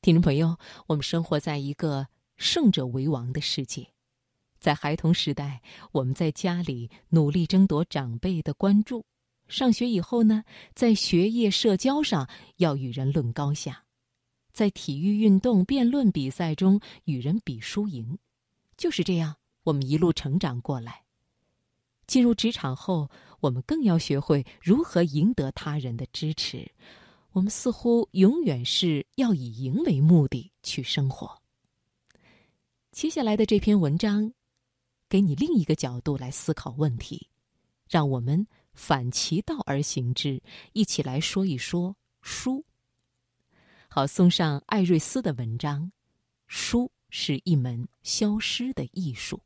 听众朋友，我们生活在一个胜者为王的世界，在孩童时代，我们在家里努力争夺长辈的关注；上学以后呢，在学业、社交上要与人论高下，在体育运动、辩论比赛中与人比输赢。就是这样，我们一路成长过来。进入职场后，我们更要学会如何赢得他人的支持。我们似乎永远是要以赢为目的去生活。接下来的这篇文章，给你另一个角度来思考问题，让我们反其道而行之，一起来说一说书。好，送上艾瑞斯的文章：书是一门消失的艺术。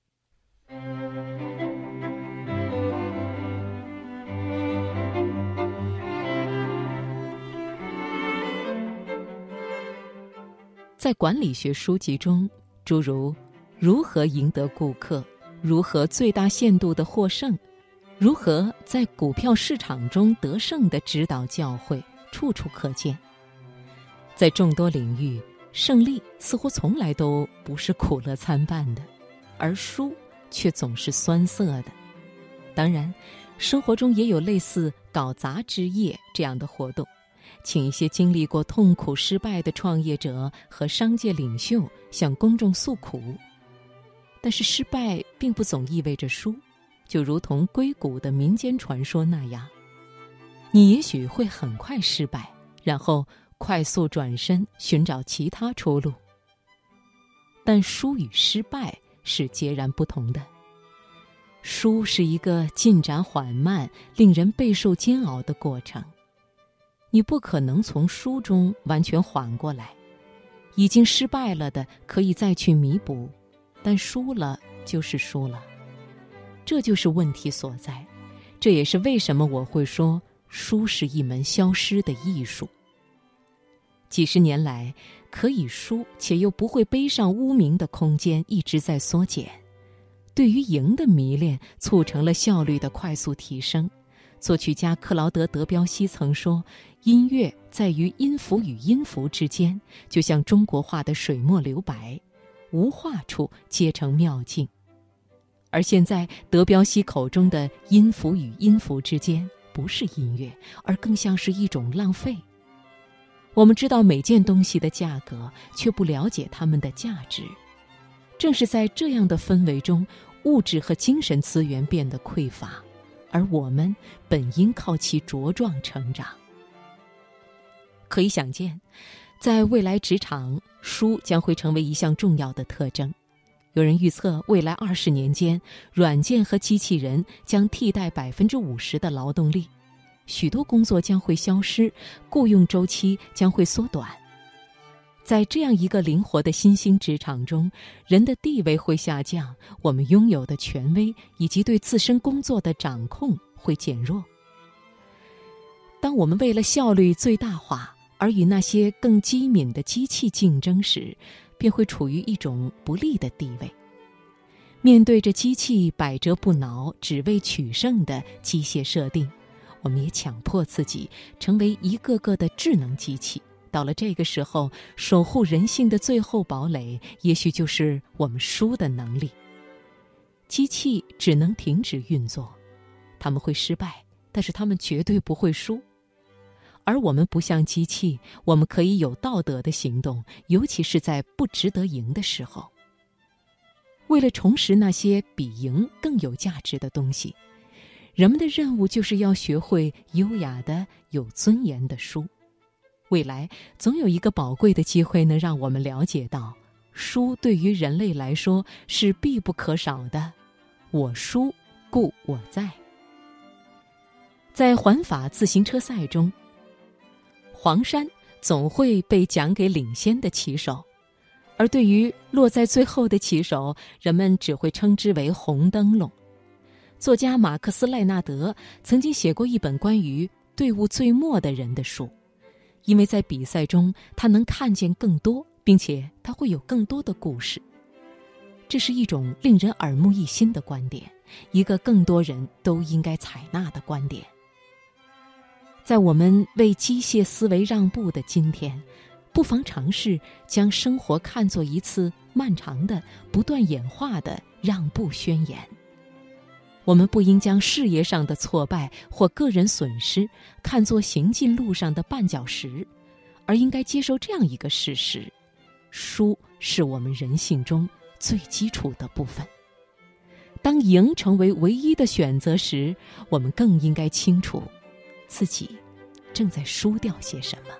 在管理学书籍中，诸如“如何赢得顾客”“如何最大限度的获胜”“如何在股票市场中得胜”的指导教诲处处可见。在众多领域，胜利似乎从来都不是苦乐参半的，而输却总是酸涩的。当然，生活中也有类似搞砸之夜这样的活动。请一些经历过痛苦失败的创业者和商界领袖向公众诉苦，但是失败并不总意味着输，就如同硅谷的民间传说那样，你也许会很快失败，然后快速转身寻找其他出路。但输与失败是截然不同的，输是一个进展缓慢、令人备受煎熬的过程。你不可能从书中完全缓过来，已经失败了的可以再去弥补，但输了就是输了，这就是问题所在。这也是为什么我会说书是一门消失的艺术。几十年来，可以输且又不会背上污名的空间一直在缩减，对于赢的迷恋促成了效率的快速提升。作曲家克劳德·德彪西曾说：“音乐在于音符与音符之间，就像中国画的水墨留白，无画处皆成妙境。”而现在，德彪西口中的音符与音符之间，不是音乐，而更像是一种浪费。我们知道每件东西的价格，却不了解它们的价值。正是在这样的氛围中，物质和精神资源变得匮乏。而我们本应靠其茁壮成长。可以想见，在未来职场，书将会成为一项重要的特征。有人预测，未来二十年间，软件和机器人将替代百分之五十的劳动力，许多工作将会消失，雇佣周期将会缩短。在这样一个灵活的新兴职场中，人的地位会下降，我们拥有的权威以及对自身工作的掌控会减弱。当我们为了效率最大化而与那些更机敏的机器竞争时，便会处于一种不利的地位。面对着机器百折不挠、只为取胜的机械设定，我们也强迫自己成为一个个的智能机器。到了这个时候，守护人性的最后堡垒，也许就是我们输的能力。机器只能停止运作，他们会失败，但是他们绝对不会输。而我们不像机器，我们可以有道德的行动，尤其是在不值得赢的时候。为了重拾那些比赢更有价值的东西，人们的任务就是要学会优雅的、有尊严的输。未来总有一个宝贵的机会，能让我们了解到，书对于人类来说是必不可少的。我输，故我在。在环法自行车赛中，黄山总会被奖给领先的骑手，而对于落在最后的骑手，人们只会称之为红灯笼。作家马克思·赖纳德曾经写过一本关于队伍最末的人的书。因为在比赛中，他能看见更多，并且他会有更多的故事。这是一种令人耳目一新的观点，一个更多人都应该采纳的观点。在我们为机械思维让步的今天，不妨尝试将生活看作一次漫长的、不断演化的让步宣言。我们不应将事业上的挫败或个人损失看作行进路上的绊脚石，而应该接受这样一个事实：输是我们人性中最基础的部分。当赢成为唯一的选择时，我们更应该清楚自己正在输掉些什么。